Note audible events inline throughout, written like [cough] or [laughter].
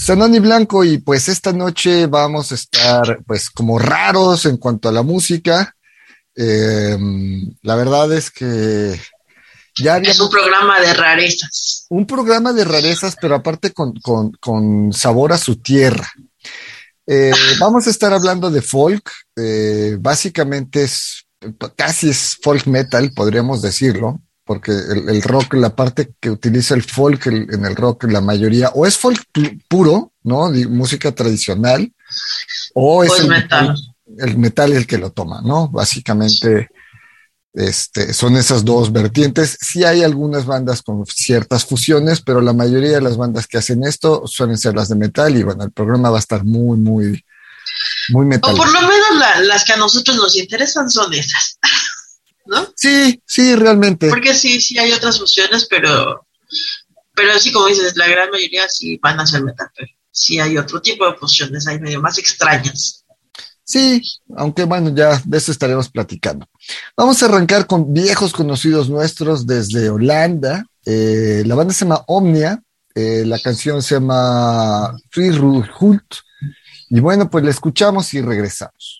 Sanoni Blanco y pues esta noche vamos a estar pues como raros en cuanto a la música. Eh, la verdad es que ya Es un programa de rarezas. Un programa de rarezas, pero aparte con, con, con sabor a su tierra. Eh, vamos a estar hablando de folk. Eh, básicamente es casi es folk metal, podríamos decirlo porque el, rock, la parte que utiliza el folk en el rock, la mayoría, o es folk puro, ¿no? música tradicional, o es el metal. el metal el que lo toma, ¿no? Básicamente, este, son esas dos vertientes. Sí hay algunas bandas con ciertas fusiones, pero la mayoría de las bandas que hacen esto suelen ser las de metal y bueno, el programa va a estar muy, muy, muy metal. O por lo menos las que a nosotros nos interesan son esas. [laughs] ¿no? Sí, sí, realmente. Porque sí, sí hay otras fusiones, pero, pero sí, como dices, la gran mayoría sí van a ser metal, pero sí hay otro tipo de fusiones, hay medio más extrañas. Sí, aunque bueno, ya de eso estaremos platicando. Vamos a arrancar con viejos conocidos nuestros desde Holanda. Eh, la banda se llama Omnia, eh, la canción se llama Free Hult. Y bueno, pues la escuchamos y regresamos.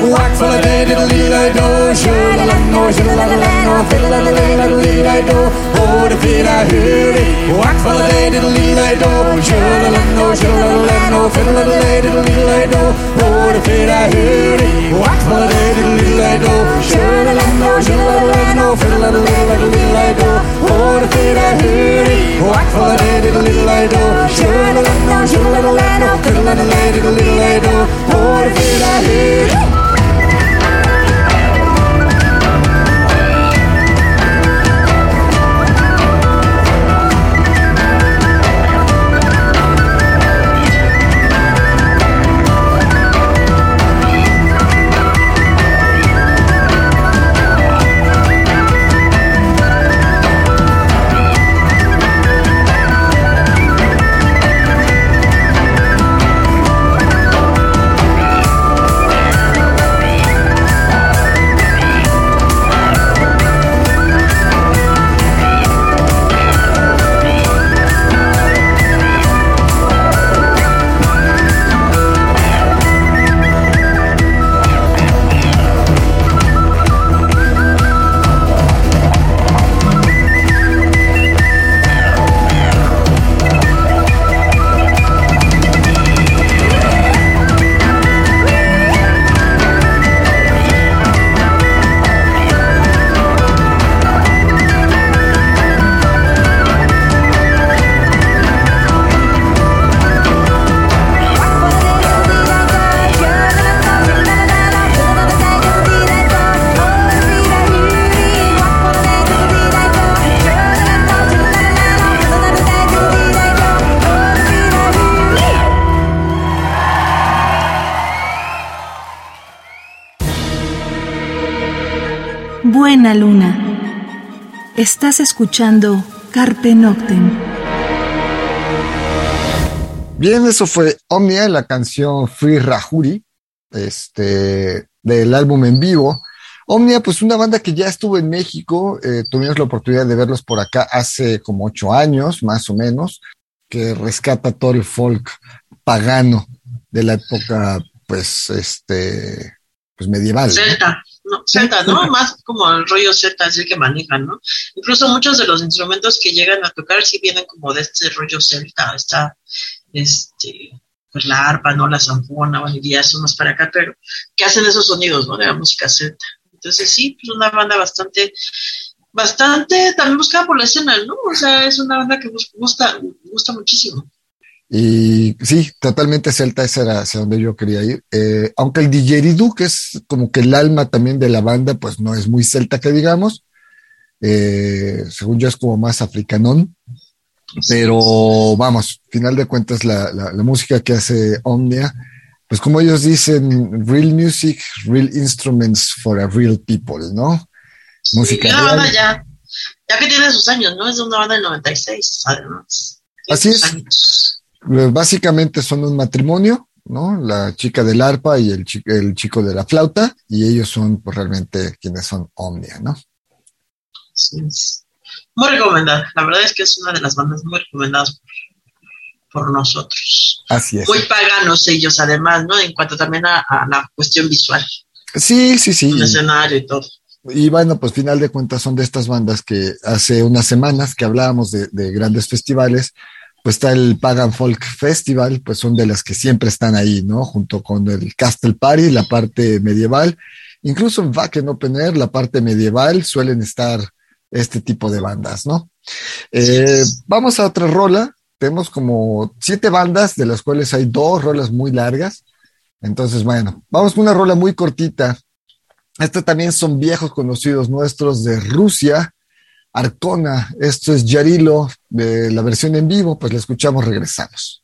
Wax holiday, diddle dee I do. Sure, la la no, sure, la la la no, fiddle la la la la dee I do. Oh, the fit I hear it. Wax holiday, diddle dee I do. Sure, la la no, sure, la la la no, fiddle la la diddle I do. Oh, the fit I hear it. Wax holiday, diddle dee I do. Sure, la la no, sure, la la no, fiddle la la la dee I do. Oh, the fit I hear it. Wax holiday, diddle dee I do. Sure, la la no, sure, la la no, fiddle la la diddle I do. Oh, the fit I hear it. Luna Luna. Estás escuchando Carpe Noctem. Bien, eso fue Omnia, la canción Free Rahuri, este, del álbum en vivo. Omnia, pues una banda que ya estuvo en México, eh, tuvimos la oportunidad de verlos por acá hace como ocho años, más o menos, que rescata todo el folk pagano de la época, pues, este, pues medieval. Celta, no, celta, ¿no? Más como el rollo celta es el que manejan, ¿no? Incluso muchos de los instrumentos que llegan a tocar sí vienen como de este rollo celta, está, este, pues la arpa, ¿no? La zanfona, bueno, y eso más para acá, pero que hacen esos sonidos, ¿no? De la música celta. Entonces sí, pues una banda bastante, bastante también buscada por la escena, ¿no? O sea, es una banda que gusta, gusta muchísimo. Y sí, totalmente celta, ese era hacia donde yo quería ir. Eh, aunque el didgeridoo, que es como que el alma también de la banda, pues no es muy celta que digamos. Eh, según yo es como más africanón. Pero vamos, final de cuentas la, la, la música que hace Omnia pues como ellos dicen, real music, real instruments for a real people, ¿no? Música. Sí, banda ya, ya que tiene sus años, ¿no? Es de una banda del 96, además. Así es. Años. Pues, básicamente son un matrimonio, ¿no? La chica del arpa y el chico, el chico de la flauta, y ellos son pues, realmente quienes son Omnia, ¿no? Sí, muy recomendada. La verdad es que es una de las bandas muy recomendadas por nosotros. Así es. Muy paganos ellos, además, ¿no? En cuanto también a, a la cuestión visual. Sí, sí, sí. El escenario y todo. Y bueno, pues final de cuentas son de estas bandas que hace unas semanas que hablábamos de, de, grandes festivales, pues está el Pagan Folk Festival, pues son de las que siempre están ahí, ¿no? Junto con el Castle Party, la parte medieval, incluso en Wacken Open Air, la parte medieval, suelen estar este tipo de bandas, ¿no? Eh, vamos a otra rola, tenemos como siete bandas, de las cuales hay dos rolas muy largas. Entonces, bueno, vamos con una rola muy cortita. Estas también son viejos conocidos nuestros de Rusia, Arcona. Esto es Yarilo, de la versión en vivo, pues la escuchamos, regresamos.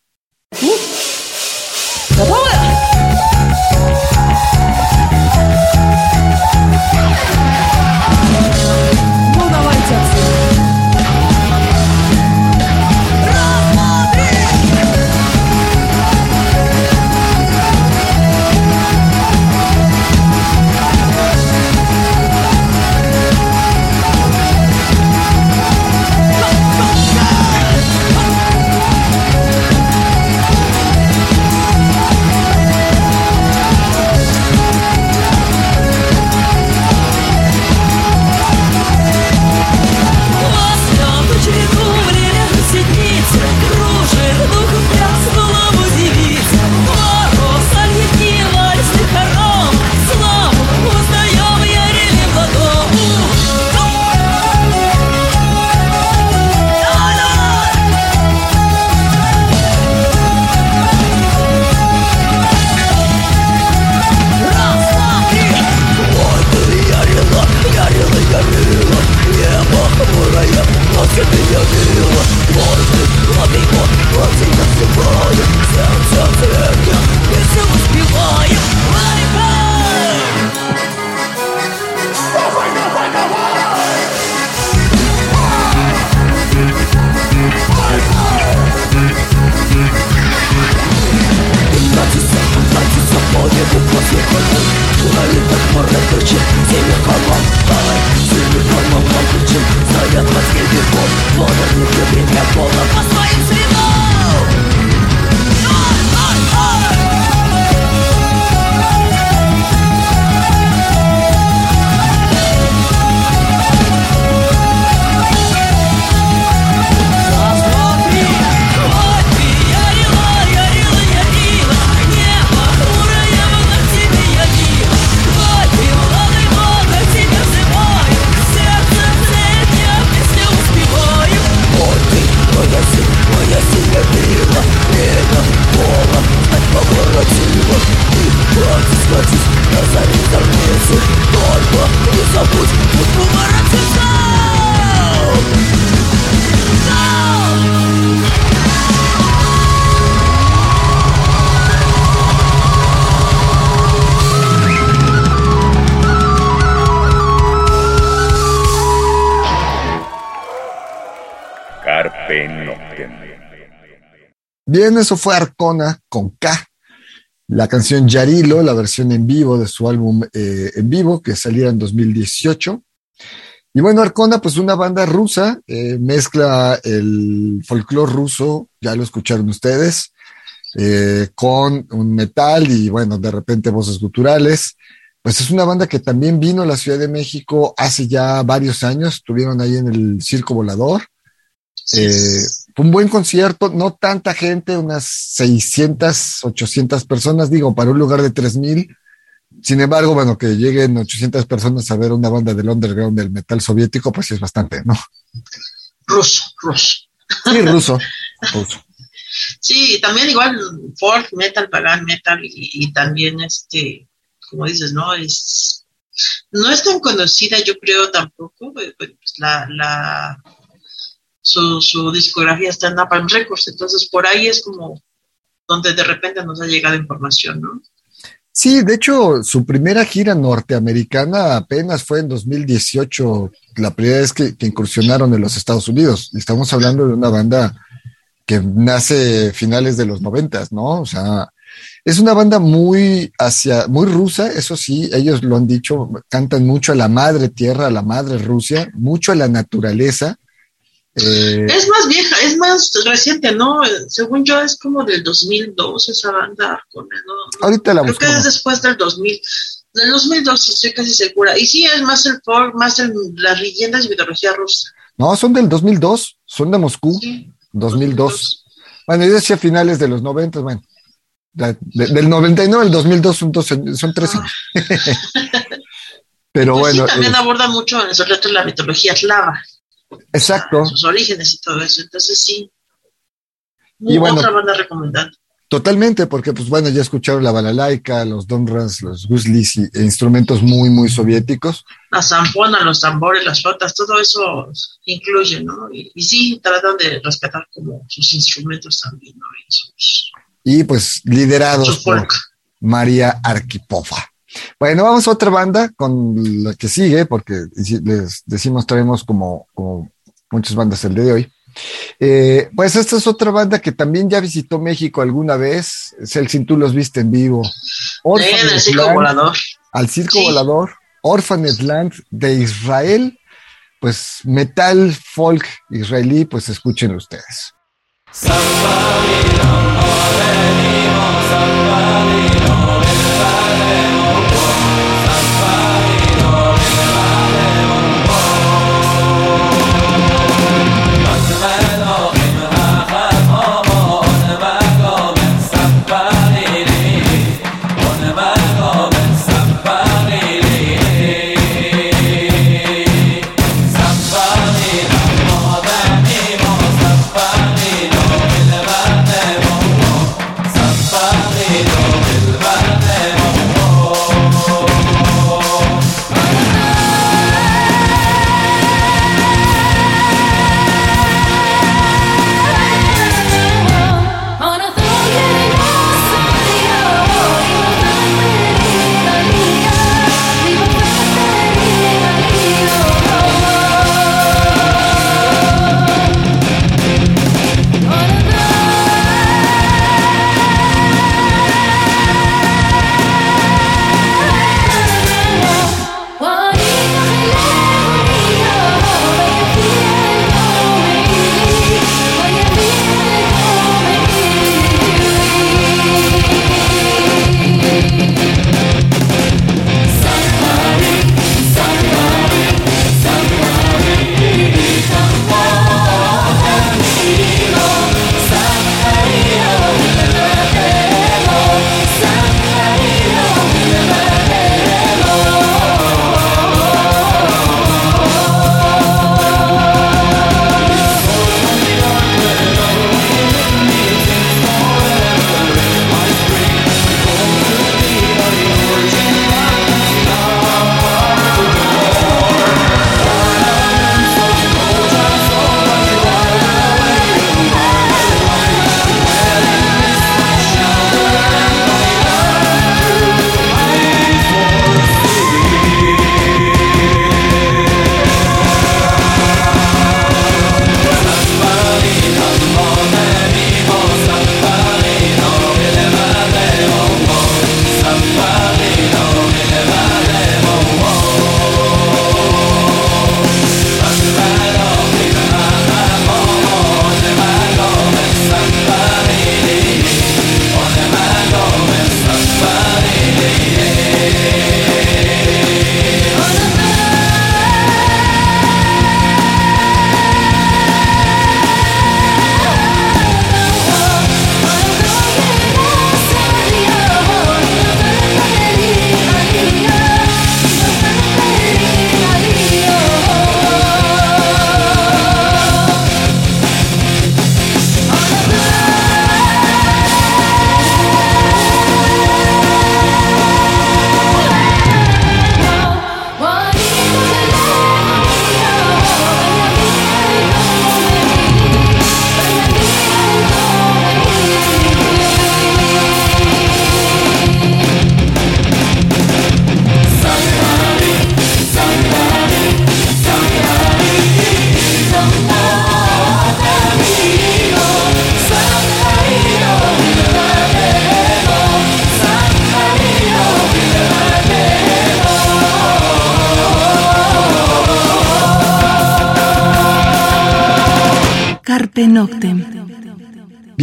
Bien, eso fue Arcona con K. La canción Yarilo, la versión en vivo de su álbum eh, en vivo que saliera en 2018. Y bueno, Arcona, pues una banda rusa, eh, mezcla el folclore ruso, ya lo escucharon ustedes, eh, con un metal y bueno, de repente voces guturales. Pues es una banda que también vino a la Ciudad de México hace ya varios años, estuvieron ahí en el Circo Volador. Eh, un buen concierto, no tanta gente, unas 600, 800 personas, digo, para un lugar de 3000. Sin embargo, bueno, que lleguen 800 personas a ver una banda del underground del metal soviético, pues sí es bastante, ¿no? Ruso, ruso. Sí, ruso. ruso. Sí, también igual folk metal, pagan metal y, también este, como dices, ¿no? Es no es tan conocida, yo creo tampoco, pues, pues la, la su, discografía está en Napalm Records, entonces por ahí es como donde de repente nos ha llegado información, ¿no? Sí, de hecho, su primera gira norteamericana apenas fue en 2018, la primera vez que, que incursionaron en los Estados Unidos. Estamos hablando de una banda que nace finales de los noventas, ¿no? O sea, es una banda muy hacia, muy rusa, eso sí, ellos lo han dicho, cantan mucho a la madre tierra, a la madre Rusia, mucho a la naturaleza. Eh, es más vieja, es más reciente, ¿no? Según yo es como del 2002 esa banda. ¿no? Ahorita la Creo que es después del 2000. Del 2002 estoy casi segura. Y sí, es más el folk, más el, las leyendas y mitología rusa. No, son del 2002, son de Moscú. Sí. 2002. Bueno, yo decía finales de los 90, bueno, del 99 al 2002 son, dos, son tres años. [laughs] Pero pues bueno. Sí, también aborda mucho, sobre todo la mitología eslava. Exacto. sus orígenes y todo eso. Entonces sí. y bueno, otra banda recomendada. Totalmente, porque pues bueno, ya escucharon la balalaika, los domras, los guslis y e instrumentos muy, muy soviéticos. La zampona, los tambores, las flotas, todo eso incluye, ¿no? Y, y, sí, tratan de respetar como sus instrumentos también, ¿no? Y, sus, y pues liderados por María Arquipova. Bueno, vamos a otra banda con la que sigue, porque les decimos traemos como, como muchas bandas el día de hoy. Eh, pues esta es otra banda que también ya visitó México alguna vez. Celsin, tú los viste en vivo. en el Circo Volador. Al Circo sí. Volador. Orphanet Land de Israel. Pues metal, folk israelí, pues escúchenlo ustedes. Oh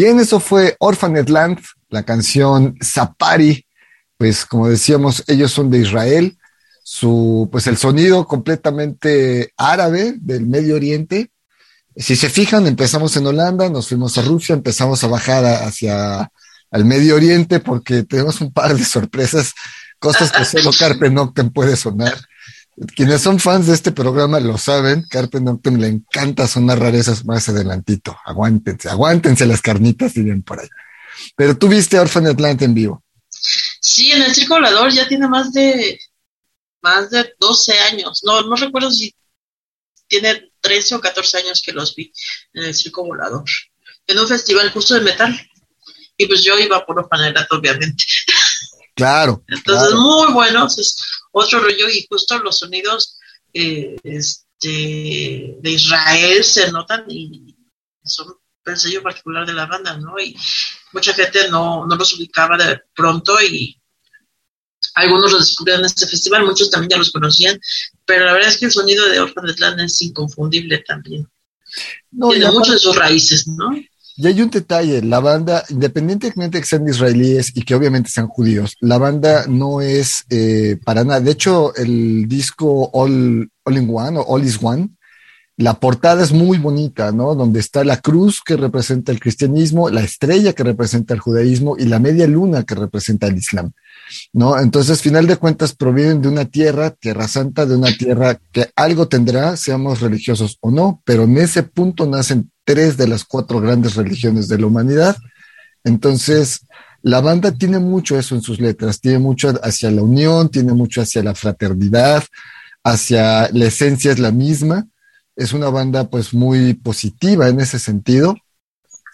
Bien, eso fue Orphanet Land, la canción Zapari. Pues como decíamos, ellos son de Israel. Su, pues el sonido completamente árabe del Medio Oriente. Si se fijan, empezamos en Holanda, nos fuimos a Rusia, empezamos a bajar hacia el Medio Oriente porque tenemos un par de sorpresas, cosas que [laughs] solo Carpe Noctem puede sonar. Quienes son fans de este programa lo saben, Carpe Noctem le encanta sonar rarezas más adelantito. Aguántense, aguántense las carnitas, y bien por ahí. Pero tú viste Orphan Atlanta en vivo. Sí, en el Circo Volador ya tiene más de más de 12 años. No, no recuerdo si tiene 13 o 14 años que los vi en el Circo Volador. En un festival justo de metal. Y pues yo iba por Orphan Atlanta, obviamente. Claro. Entonces, muy buenos. Otro rollo y justo los sonidos eh, este, de Israel se notan y son el sello particular de la banda, ¿no? Y mucha gente no, no los ubicaba de pronto y algunos los descubrieron en este festival, muchos también ya los conocían, pero la verdad es que el sonido de Orphan de es inconfundible también. Tiene mucho de sus raíces, ¿no? Y hay un detalle, la banda, independientemente de que sean israelíes y que obviamente sean judíos, la banda no es eh, para nada. De hecho, el disco All, All in One o All is One, la portada es muy bonita, ¿no? Donde está la cruz que representa el cristianismo, la estrella que representa el judaísmo y la media luna que representa el islam, ¿no? Entonces, final de cuentas, provienen de una tierra, tierra santa, de una tierra que algo tendrá, seamos religiosos o no, pero en ese punto nacen tres de las cuatro grandes religiones de la humanidad. Entonces, la banda tiene mucho eso en sus letras, tiene mucho hacia la unión, tiene mucho hacia la fraternidad, hacia la esencia es la misma. Es una banda pues muy positiva en ese sentido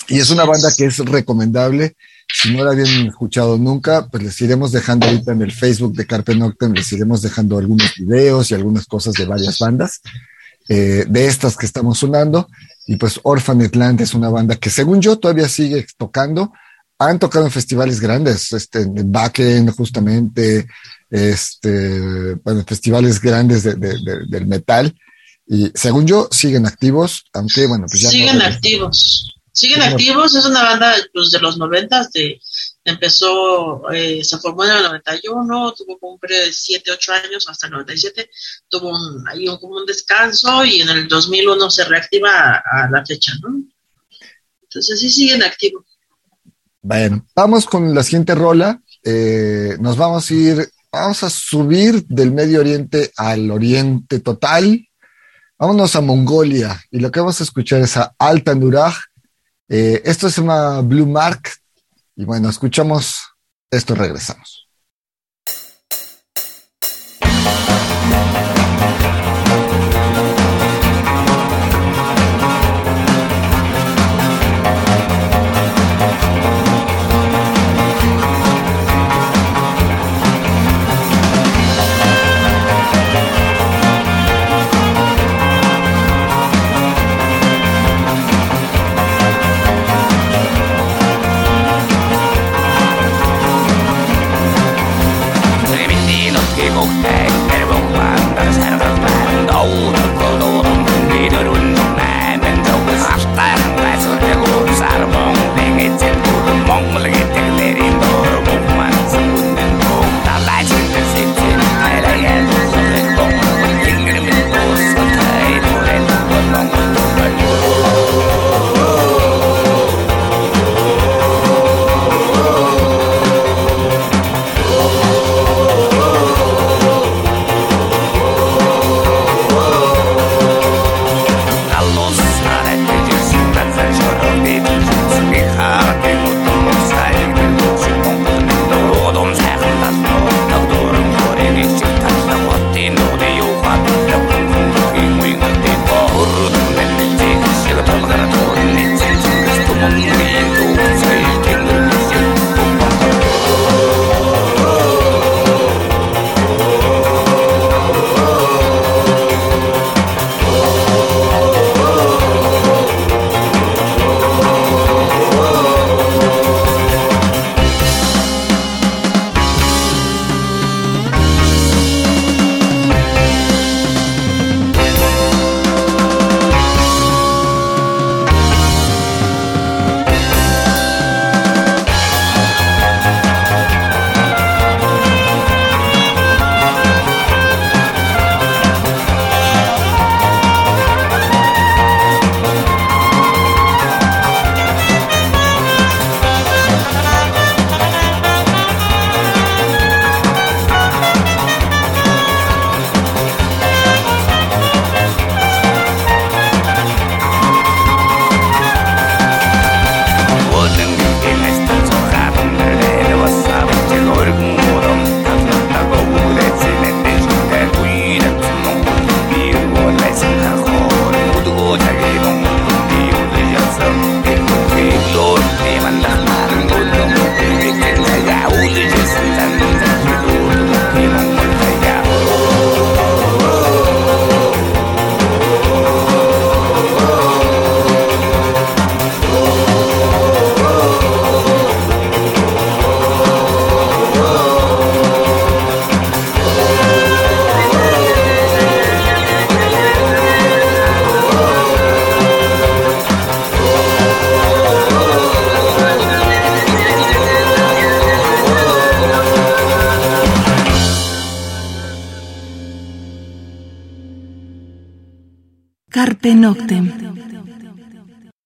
y es una banda que es recomendable. Si no la habían escuchado nunca, pues les iremos dejando ahorita en el Facebook de Carpe Noctem, les iremos dejando algunos videos y algunas cosas de varias bandas, eh, de estas que estamos sonando. Y pues Orphanet Land es una banda que según yo todavía sigue tocando. Han tocado en festivales grandes, este, en Backen justamente, este, bueno, festivales grandes del metal. Y según yo siguen activos, aunque bueno, pues ya siguen activos. Siguen activos, es una banda pues, de los noventas, de, empezó, eh, se formó en el 91, tuvo como un periodo de 7, 8 años hasta el 97, tuvo un, ahí un, como un descanso y en el 2001 se reactiva a, la fecha, ¿no? Entonces sí siguen activos. Bueno, vamos con la siguiente rola. Eh, nos vamos a ir, vamos a subir del Medio Oriente al Oriente total. Vámonos a Mongolia y lo que vamos a escuchar es a Alta Nuraj eh, esto se llama Blue Mark. Y bueno, escuchamos esto, regresamos.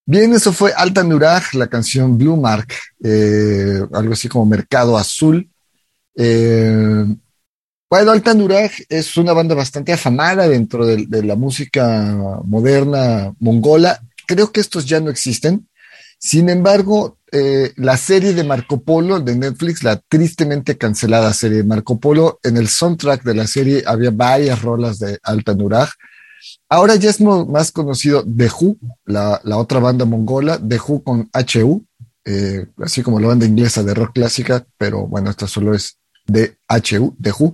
Bien, eso fue Alta Nuraj, la canción Blue Mark, eh, algo así como Mercado Azul. Eh, bueno, Alta Nuraj es una banda bastante afamada dentro de, la música moderna mongola. Creo que estos ya no existen. Sin embargo, eh, la serie de Marco Polo de Netflix, la tristemente cancelada serie de Marco Polo, en el soundtrack de la serie había varias rolas de Alta Nuraj. Ahora ya es más conocido The Who, la, otra banda mongola, The Who con HU, eh, así como la banda inglesa de rock clásica, pero bueno, esta solo es de HU, The Who.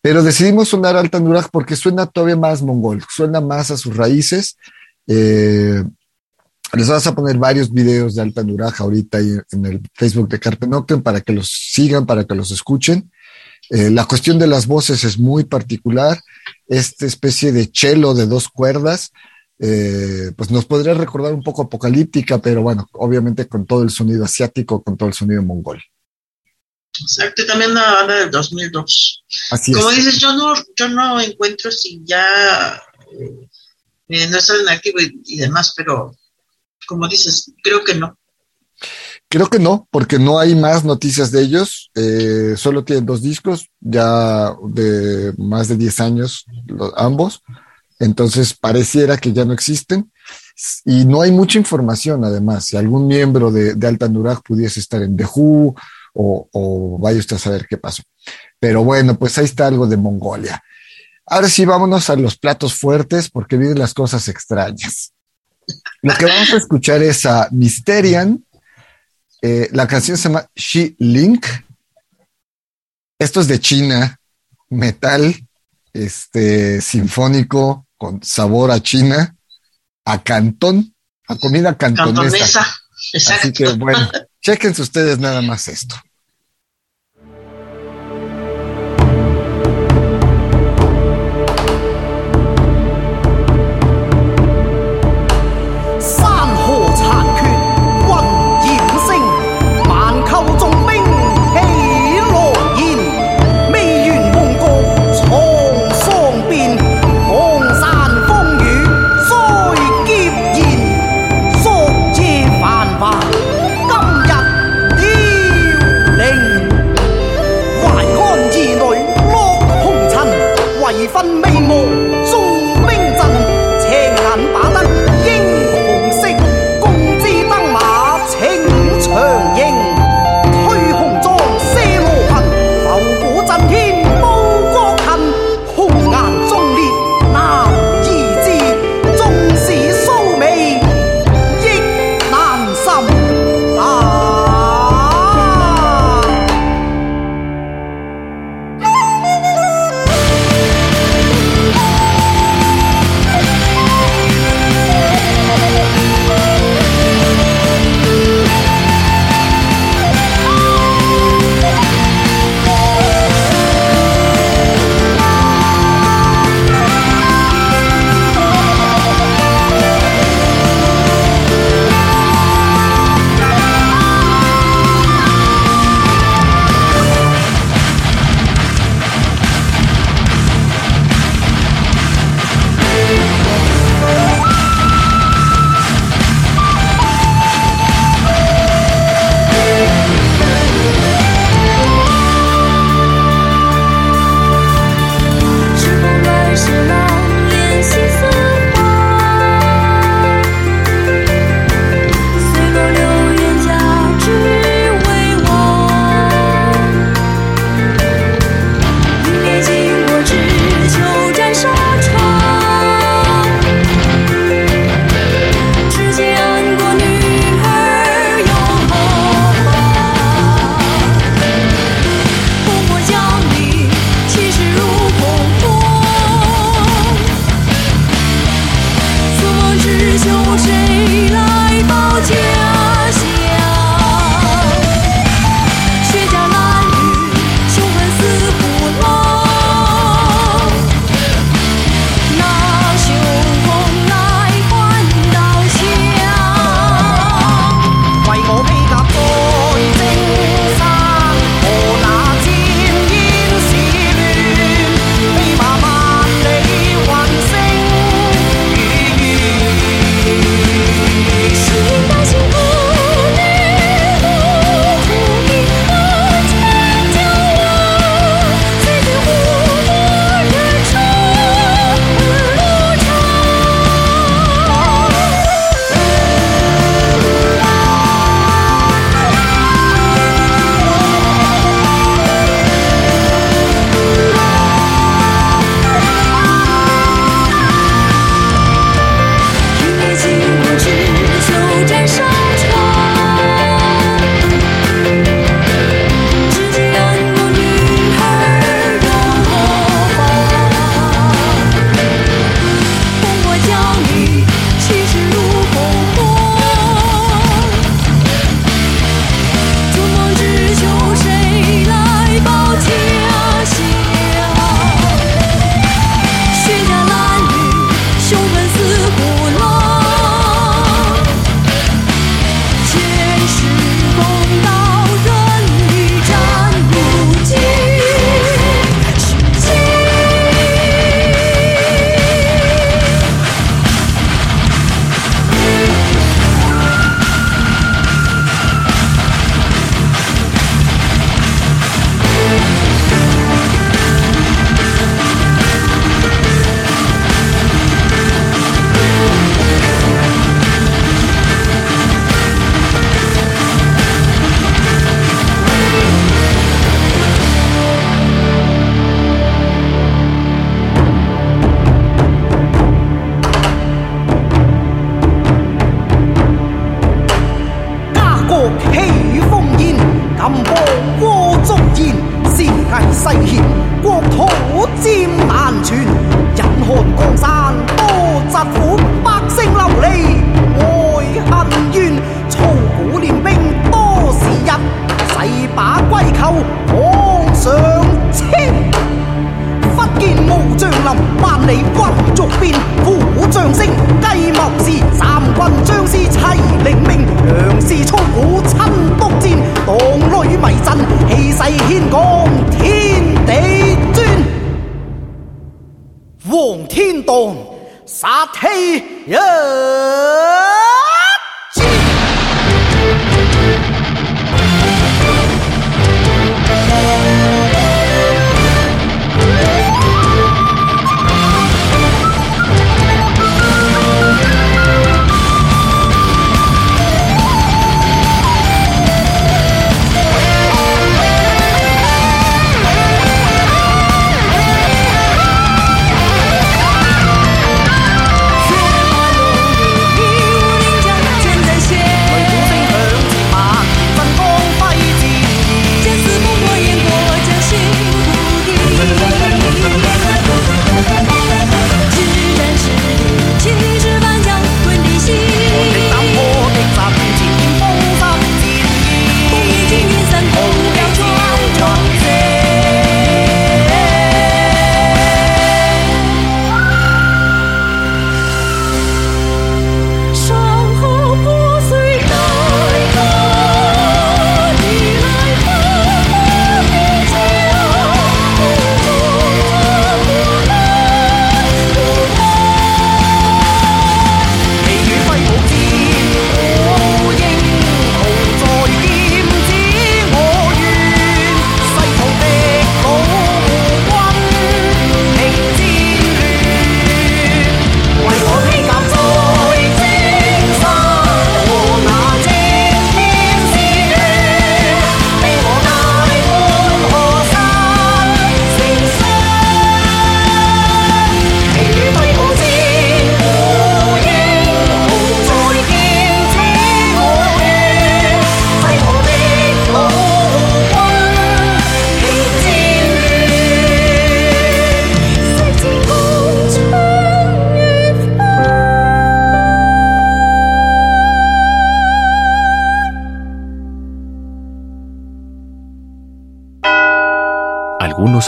Pero decidimos sonar Alta Nuraj porque suena todavía más mongol, suena más a sus raíces. Eh, les vas a poner varios videos de Alta Nuraj ahorita en el Facebook de Carpe Noctem para que los sigan, para que los escuchen. Eh, la cuestión de las voces es muy particular. Esta especie de chelo de dos cuerdas, eh, pues nos podría recordar un poco apocalíptica, pero bueno, obviamente con todo el sonido asiático, con todo el sonido mongol. Exacto, y también la banda del 2002. Así Como dices, yo no, yo no encuentro si ya eh, no están en activo y demás, pero como dices, creo que no. Creo que no, porque no hay más noticias de ellos. Eh, solo tienen dos discos, ya de más de 10 años ambos. Entonces pareciera que ya no existen. Y no hay mucha información, además. Si algún miembro de, de Alta Nurag pudiese estar en The Who o, o vaya usted a saber qué pasó. Pero bueno, pues ahí está algo de Mongolia. Ahora sí, vámonos a los platos fuertes porque vienen las cosas extrañas. Lo que vamos a escuchar es a Mysterian eh, la canción se llama She Link. Esto es de China, metal, este, sinfónico, con sabor a China, a cantón, a comida cantonesa. Así que bueno, chequense ustedes nada más esto.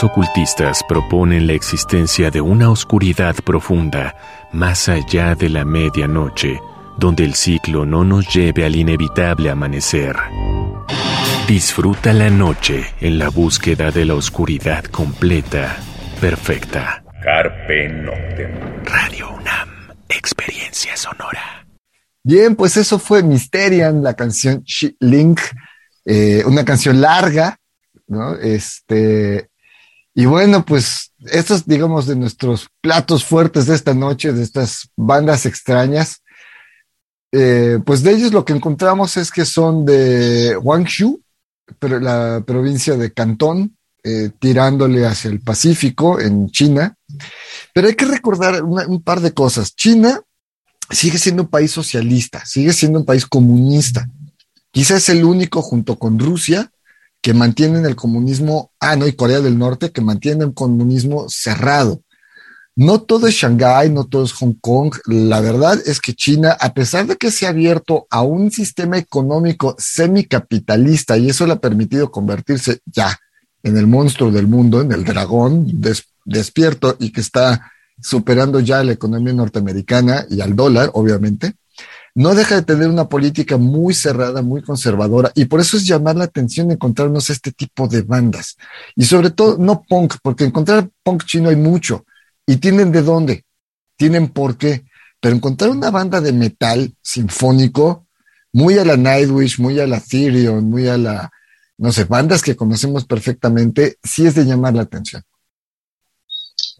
Ocultistas proponen la existencia de una oscuridad profunda más allá de la medianoche, donde el ciclo no nos lleve al inevitable amanecer. Disfruta la noche en la búsqueda de la oscuridad completa, perfecta. Carpe Noctem. Radio UNAM, experiencia sonora. Bien, pues eso fue Mysterian, la canción Link, eh, una canción larga, ¿no? Este, y bueno, pues estos, digamos, de nuestros platos fuertes de esta noche, de estas bandas extrañas, eh, pues de ellos lo que encontramos es que son de Guangzhou, pero la provincia de Cantón, eh, tirándole hacia el Pacífico, en China. Pero hay que recordar un par de cosas. China sigue siendo un país socialista, sigue siendo un país comunista. Quizás es el único junto con Rusia que mantienen el comunismo, ah, no, y Corea del Norte, que mantienen el comunismo cerrado. No todo es Shanghái, no todo es Hong Kong. La verdad es que China, a pesar de que se ha abierto a un sistema económico semicapitalista y eso le ha permitido convertirse ya en el monstruo del mundo, en el dragón despierto y que está superando ya la economía norteamericana y al dólar, obviamente, no deja de tener una política muy cerrada, muy conservadora, y por eso es llamar la atención encontrarnos este tipo de bandas. Y sobre todo, no punk, porque encontrar punk chino hay mucho, y tienen de dónde, tienen por qué, pero encontrar una banda de metal sinfónico, muy a la Nightwish, muy a la Therion, muy a la, no sé, bandas que conocemos perfectamente, sí es de llamar la atención.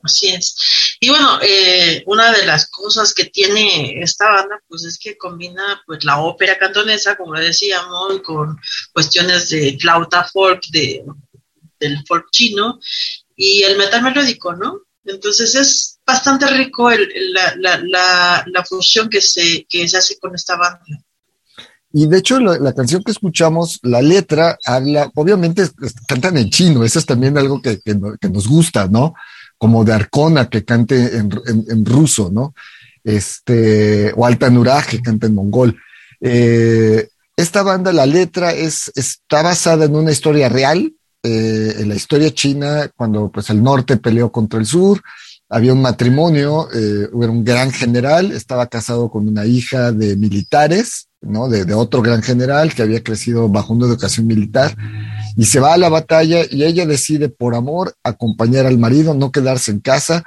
Así es. Y bueno, eh, una de las cosas que tiene esta banda, pues es que combina pues la ópera cantonesa, como decíamos, con cuestiones de flauta folk, de, del folk chino, y el metal melódico, ¿no? Entonces es bastante rico el, la, la, la, fusión que se, que se hace con esta banda. Y de hecho, la, la, canción que escuchamos, la letra habla, obviamente cantan en chino, eso es también algo que, que nos gusta, ¿no? Como de Arcona que cante en, en, en, ruso, ¿no? Este, o Altanuraj que canta en mongol. Eh, esta banda, la letra es, está basada en una historia real, eh, en la historia china, cuando pues el norte peleó contra el sur, había un matrimonio, eh, era un gran general, estaba casado con una hija de militares, ¿no? De, de, otro gran general que había crecido bajo una educación militar, y se va a la batalla y ella decide por amor acompañar al marido, no quedarse en casa,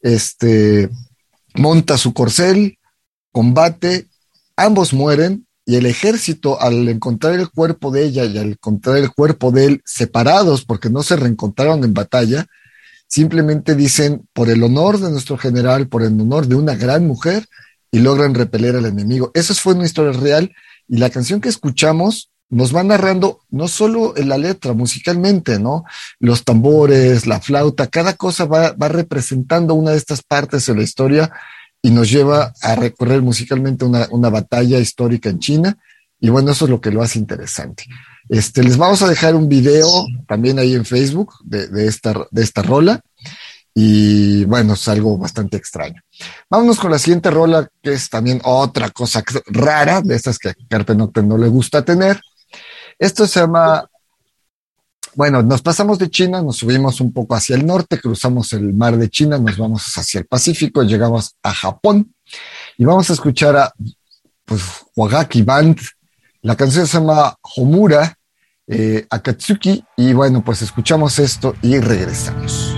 este, monta su corcel, combate, ambos mueren, y el ejército, al encontrar el cuerpo de ella y al encontrar el cuerpo de él separados porque no se reencontraron en batalla, simplemente dicen por el honor de nuestro general, por el honor de una gran mujer, y logran repeler al enemigo. Esa fue una historia real y la canción que escuchamos nos va narrando no solo en la letra, musicalmente, ¿no? Los tambores, la flauta, cada cosa va, va representando una de estas partes de la historia y nos lleva a recorrer musicalmente una, una, batalla histórica en China. Y bueno, eso es lo que lo hace interesante. Este, les vamos a dejar un video también ahí en Facebook de, esta, de esta rola. Y bueno, es algo bastante extraño. Vámonos con la siguiente rola, que es también otra cosa rara, de estas que a Carpenocte no le gusta tener. Esto se llama bueno, nos pasamos de China, nos subimos un poco hacia el norte, cruzamos el mar de China, nos vamos hacia el Pacífico, llegamos a Japón y vamos a escuchar a pues, Wagaki Band. La canción se llama Homura eh, Akatsuki y bueno, pues escuchamos esto y regresamos.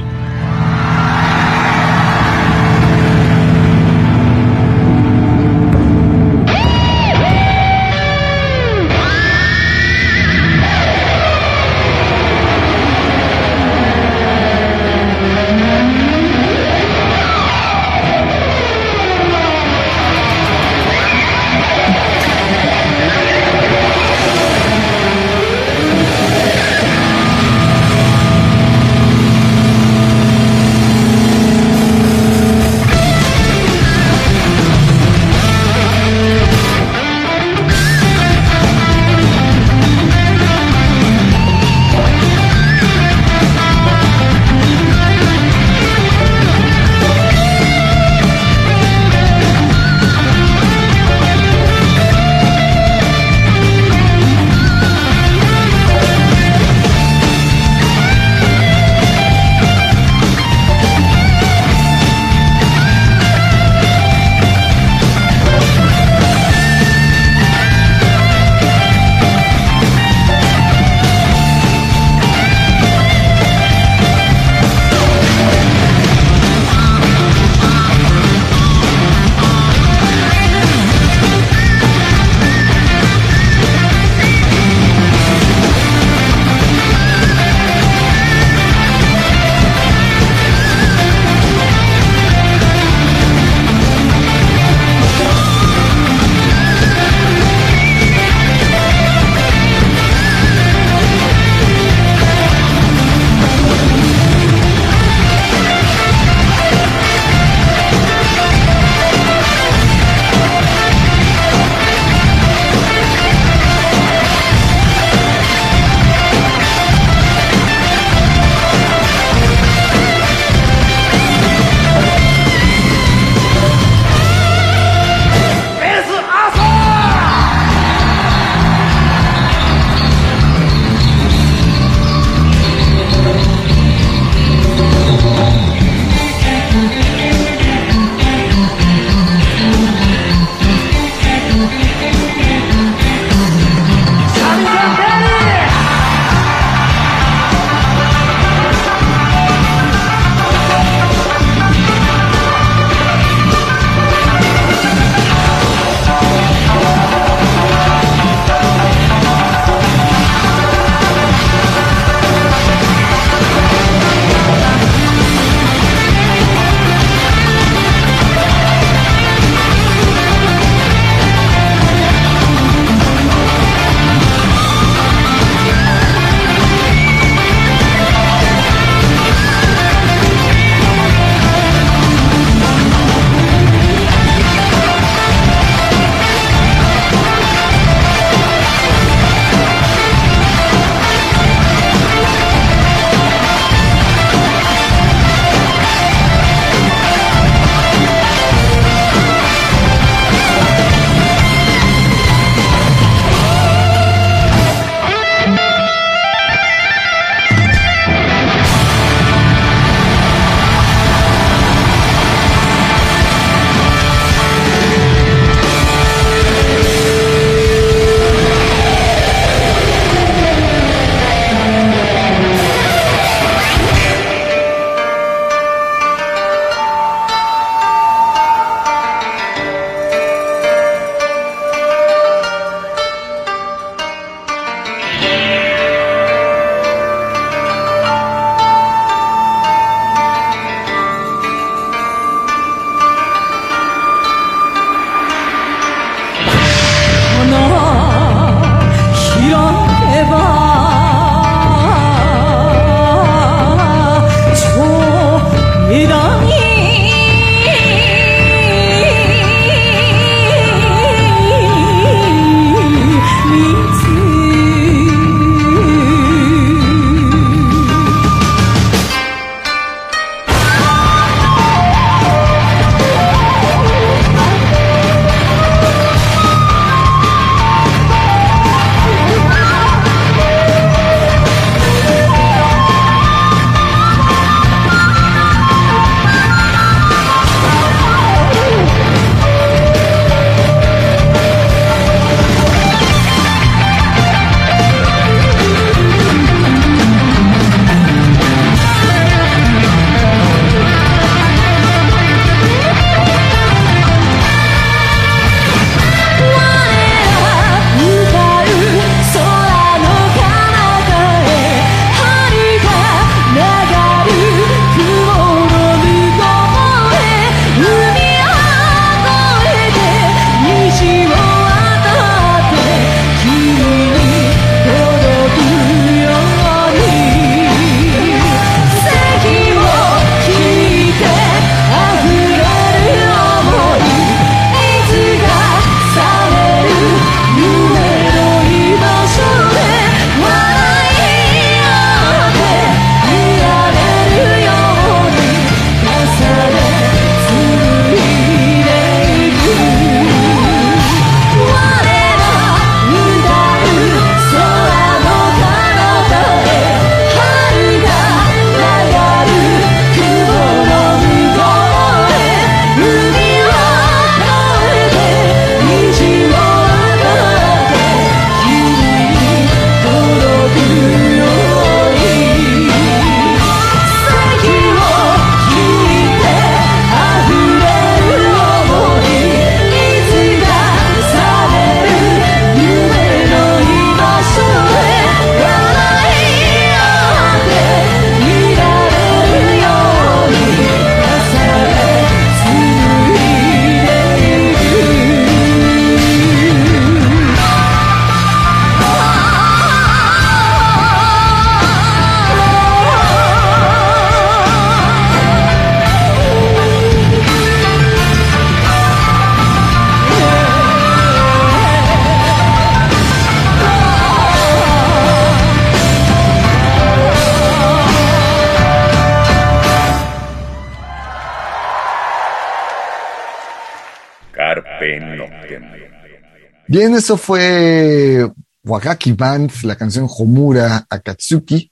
Bien, eso fue Wagaki Band, la canción Homura Akatsuki.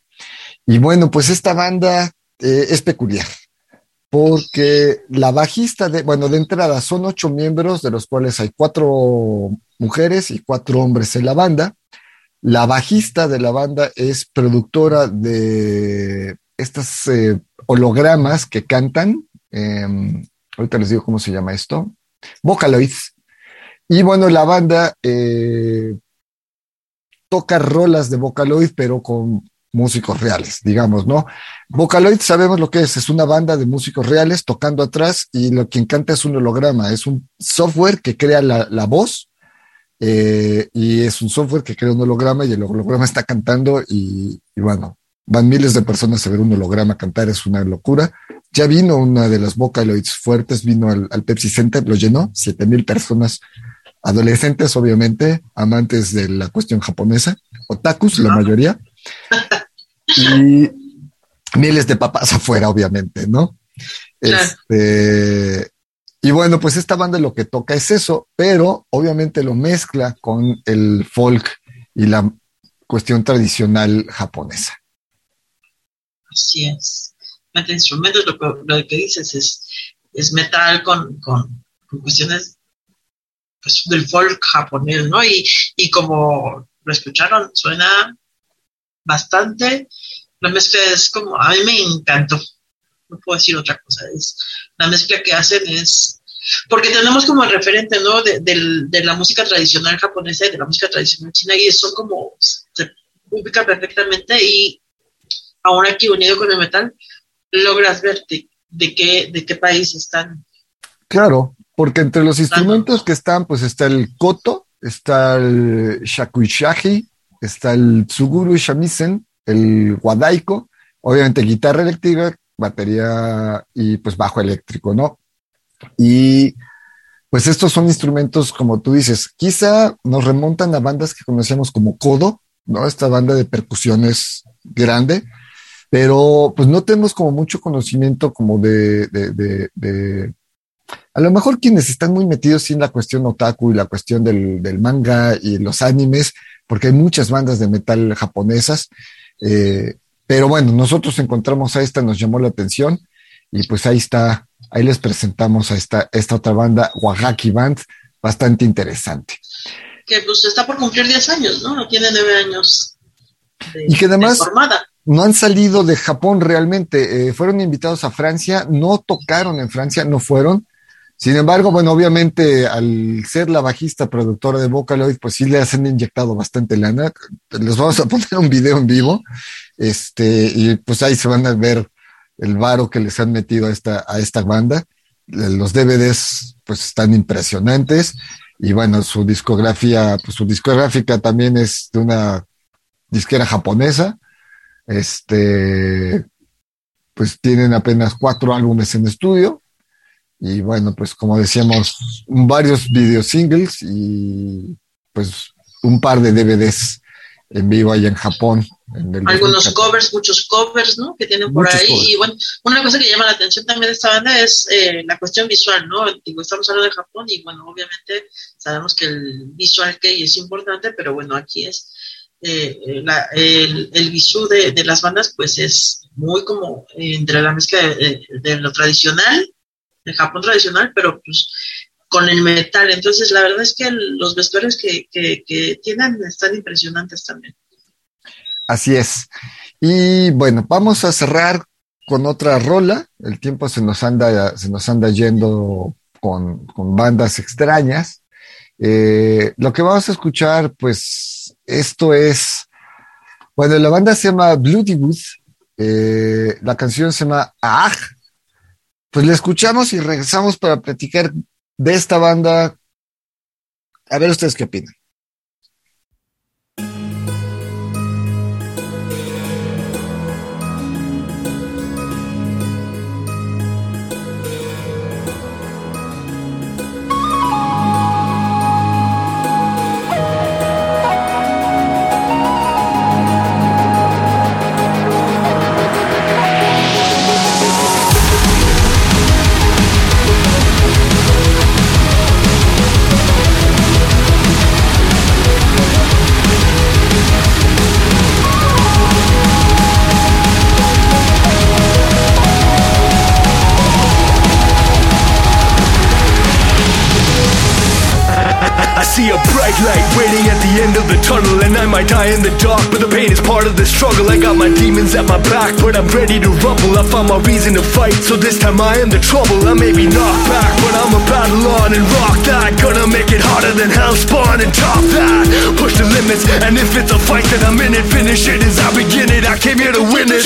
Y bueno, pues esta banda eh, es peculiar, porque la bajista de, bueno, de entrada son ocho miembros, de los cuales hay cuatro mujeres y cuatro hombres en la banda. La bajista de la banda es productora de estas eh, hologramas que cantan. Em, ahorita les digo cómo se llama esto. Vocaloids. Y bueno, la banda eh, toca rolas de Vocaloid, pero con músicos reales, digamos, ¿no? Vocaloid sabemos lo que es, es una banda de músicos reales tocando atrás y lo que encanta es un holograma, es un software que crea la, voz eh, y es un software que crea un holograma y el holograma está cantando y, bueno, van miles de personas a ver un holograma cantar, es una locura. Ya vino una de las Vocaloids fuertes, vino al Pepsi Center, lo llenó, siete mil personas adolescentes, obviamente, amantes de la cuestión japonesa, otakus, la mayoría, y miles de papás [laughs] afuera, obviamente, ¿no? Este, y bueno, pues esta banda lo que toca es eso, pero obviamente lo mezcla con el folk y la cuestión tradicional japonesa. Así es. Mete instrumentos, lo que, lo que dices es, es metal con, con, con cuestiones pues, del folk japonés, ¿no? Y, y como lo escucharon, suena bastante. La mezcla es como, a mí me encantó. No puedo decir otra cosa. Es, la mezcla que hacen es, porque tenemos como referente, ¿no? De, de, la música tradicional japonesa y de la música tradicional china y son como, se ubican perfectamente y ahora aquí unido con el metal, logras verte de qué, de qué país están. Claro, porque entre los instrumentos que están, pues está el koto, está el shakuishaji, está el tsuguru shamisen, el wadaiko, obviamente guitarra eléctrica, batería y pues bajo eléctrico, ¿no? Y pues estos son instrumentos, como tú dices, quizá nos remontan a bandas que conocíamos como Kodo, ¿no? Esta banda de percusiones grande, pero pues no tenemos como mucho conocimiento como de, de, de a lo mejor quienes están muy metidos en la cuestión otaku y la cuestión del, manga y los animes, porque hay muchas bandas de metal japonesas, eh, pero bueno, nosotros encontramos a esta, nos llamó la atención y pues ahí está, ahí les presentamos a esta, esta otra banda, Wagaki Band, bastante interesante. Que pues está por cumplir 10 años, ¿no? No tiene 9 años. y que además no han salido de Japón realmente, eh, fueron invitados a Francia, no tocaron en Francia, no fueron, sin embargo, bueno, obviamente al ser la bajista productora de Vocaloid, pues sí le han inyectado bastante lana. Les vamos a [laughs] poner un video en vivo, este, y pues ahí se van a ver el varo que les han metido a esta, a esta banda. Los DVDs, pues están impresionantes. Y bueno, su discografía, pues su discográfica también es de una disquera japonesa. Este, pues tienen apenas cuatro álbumes en estudio y bueno, pues como decíamos, varios video singles y pues un par de DVDs en vivo allá en Japón. Algunos covers, muchos covers, ¿no? Que tienen por ahí. Y bueno, una cosa que llama la atención también de esta banda es eh, la cuestión visual, ¿no? Digo, estamos hablando de Japón y bueno, obviamente sabemos que el visual que es importante, pero bueno, aquí es eh, el, el visu de, de, las bandas, pues es muy como entre la mezcla de lo tradicional de Japón tradicional, pero pues con el metal. Entonces, la verdad es que los vestuarios que, tienen están impresionantes también. Así es. Y bueno, vamos a cerrar con otra rola. El tiempo se nos anda, se nos anda yendo con, bandas extrañas. Eh, lo que vamos a escuchar, pues, esto es, bueno, la banda se llama Bloody Wood, eh, la canción se llama Ah, pues le escuchamos y regresamos para platicar de esta banda. A ver ustedes qué opinan. Part of the struggle. I got my demons at my back, but I'm ready to rumble. I found my reason to fight, so this time I am the trouble. I may be knocked back, but I'm a battle on and rock that. Gonna make it harder than hell spawn and top that. Push the limits, and if it's a fight, then I'm in it. Finish it as I begin it. I came here to win it.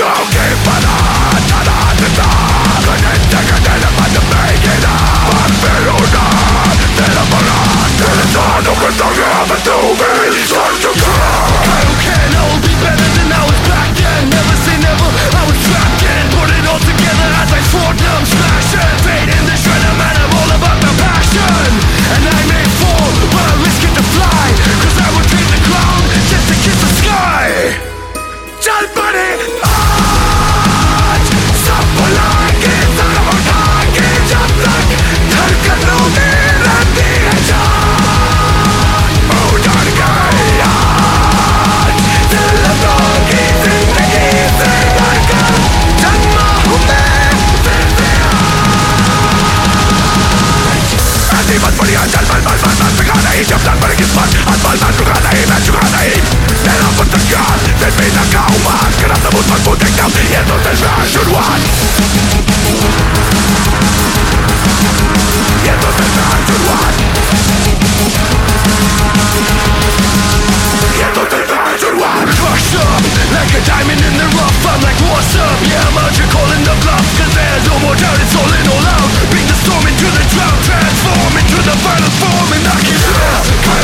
I was trapped Put it all together as I swore numb Smash and fade in the shredder que más potencial y entonces me should y entonces me should y entonces me should Crush up? Like a diamond in the rough I'm like what's up? Yeah out here calling the bluff Cause there's no more doubt it's all in all out. Bring the storm into the drought Transform into the final form and I don't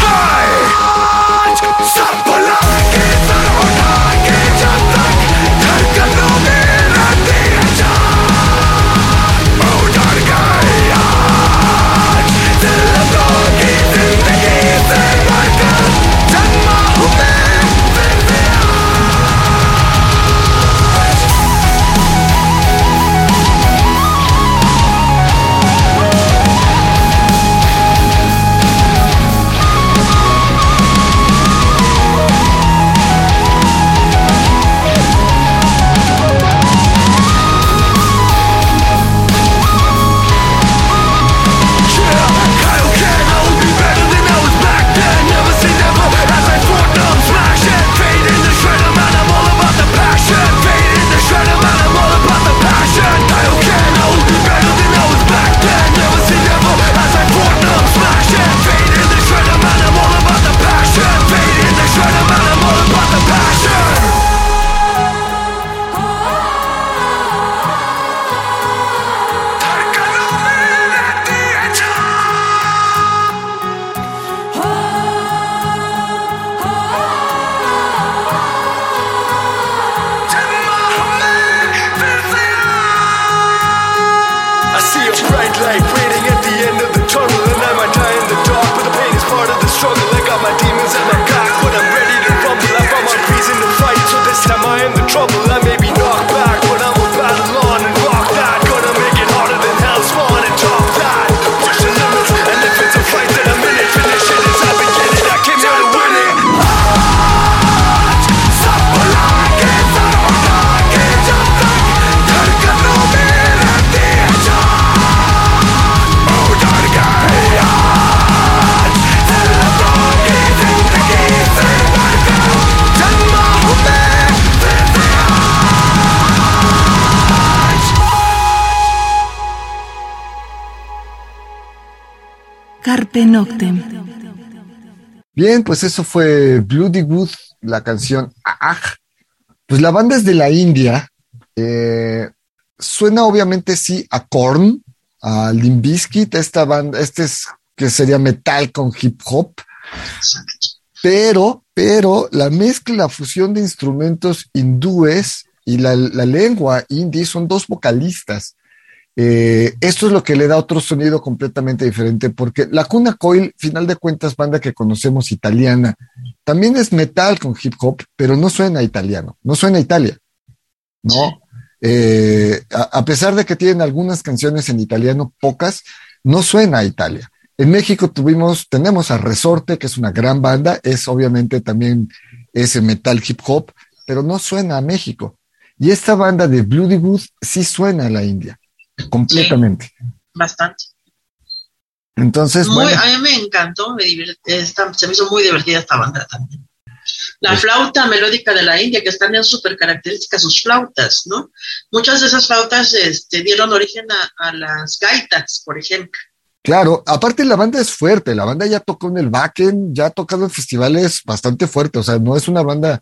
Noctem. Bien, pues eso fue Bloody Good, la canción. Pues la banda es de la India. eh, suena obviamente sí a Korn, a Limp Bizkit, esta banda, este es que sería metal con hip hop, pero, pero la mezcla, la fusión de instrumentos hindúes y la, la lengua hindi son dos vocalistas. Eh, esto es lo que le da otro sonido completamente diferente, porque la Cuna Coil, final de cuentas, banda que conocemos italiana, también es metal con hip hop, pero no suena italiano, no suena a Italia, ¿no? Eh, a, a pesar de que tienen algunas canciones en italiano, pocas, no suena a Italia. En México tuvimos, tenemos a Resorte, que es una gran banda, es obviamente también ese metal hip hop, pero no suena a México. Y esta banda de Bloody Good sí suena a la India, completamente. Bastante. Entonces, Muy- bueno, A mí me encantó, me esta- se me hizo muy divertida esta banda también. La flauta melódica de la India, que están ya súper características sus flautas, ¿no? Muchas de esas flautas este, dieron origen a, a las gaitas, por ejemplo. claro, aparte la banda es fuerte, la banda ya tocó en el Backen, ya ha tocado en festivales bastante fuertes, o sea, no es una banda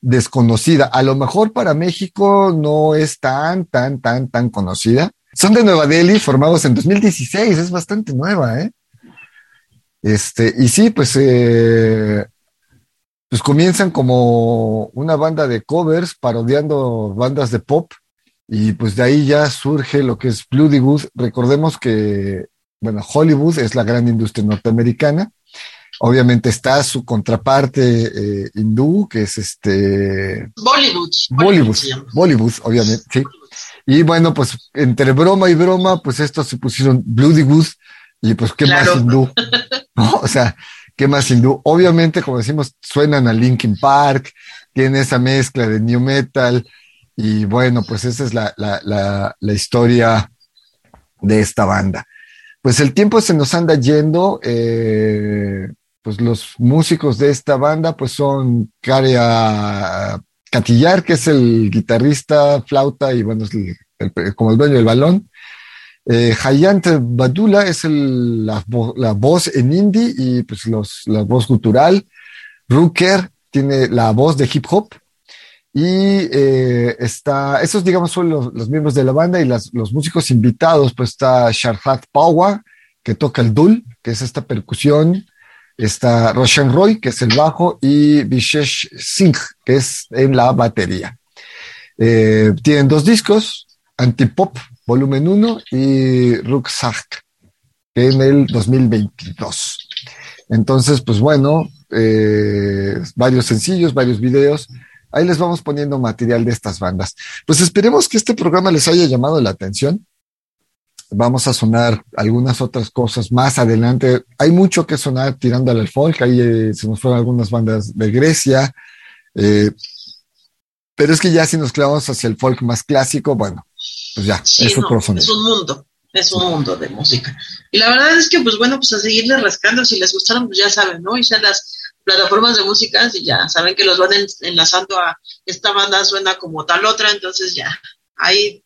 desconocida. A lo mejor para México no es tan, tan, tan, tan conocida. Son de Nueva Delhi, formados en 2016, es bastante nueva, ¿eh? Este, y sí, pues, eh, pues comienzan como una banda de covers parodiando bandas de pop y pues de ahí ya surge lo que es Bloody Good. Recordemos que, bueno, Hollywood es la gran industria norteamericana. Obviamente está su contraparte eh, hindú, que es este Bollywood. Bollywood. Bollywood, obviamente, sí. Y bueno, pues entre broma y broma, pues estos se pusieron Bloody Good y pues qué Claro. más hindú, [laughs] ¿no? O sea, qué más hindú. Obviamente, como decimos, suenan a Linkin Park, tiene esa mezcla de new metal y bueno, pues esa es la, la, la, la historia de esta banda. Pues el tiempo se nos anda yendo, eh, pues los músicos de esta banda pues son Karia Catillar, que es el guitarrista, flauta y bueno, es como el dueño del balón. Eh, Hayant Badula es la, vo- la voz en indie y pues la voz cultural. Rooker tiene la voz de hip hop. Y eh, está, esos digamos son los, miembros de la banda y los músicos invitados, pues está Sharhat Pawa, que toca el dul, que es esta percusión, está Roshan Roy, que es el bajo, y Vishesh Singh, que es en la batería. Eh, tienen dos discos, Antipop, volumen 1, y Rucksack, que en el 2022. Entonces, pues bueno, eh, varios sencillos, varios videos. Ahí les vamos poniendo material de estas bandas. Pues esperemos que este programa les haya llamado la atención. Vamos a sonar algunas otras cosas más adelante. Hay mucho que sonar tirando al folk. Ahí eh, se nos fueron algunas bandas de Grecia. eh, pero es que ya si nos clavamos hacia el folk más clásico, bueno, pues ya, Sí, es no, otro es sonido. un mundo, es un mundo de música. Y la verdad es que, pues bueno, pues a seguirle rascando, si les gustaron, pues ya saben, ¿no? Y sean las plataformas de música, y ya saben que los van en- enlazando a esta banda suena como tal otra, entonces ya, ahí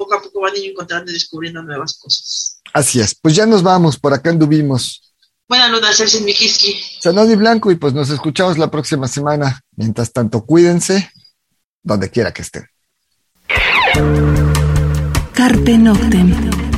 poco a poco van a ir encontrando y descubriendo nuevas cosas. Así es. Pues ya nos vamos, por acá anduvimos. Buenas noches, Celsin Mikiski. Sanoni Blanco y pues nos escuchamos la próxima semana. Mientras tanto, cuídense donde quiera que estén. Carpe Noctem.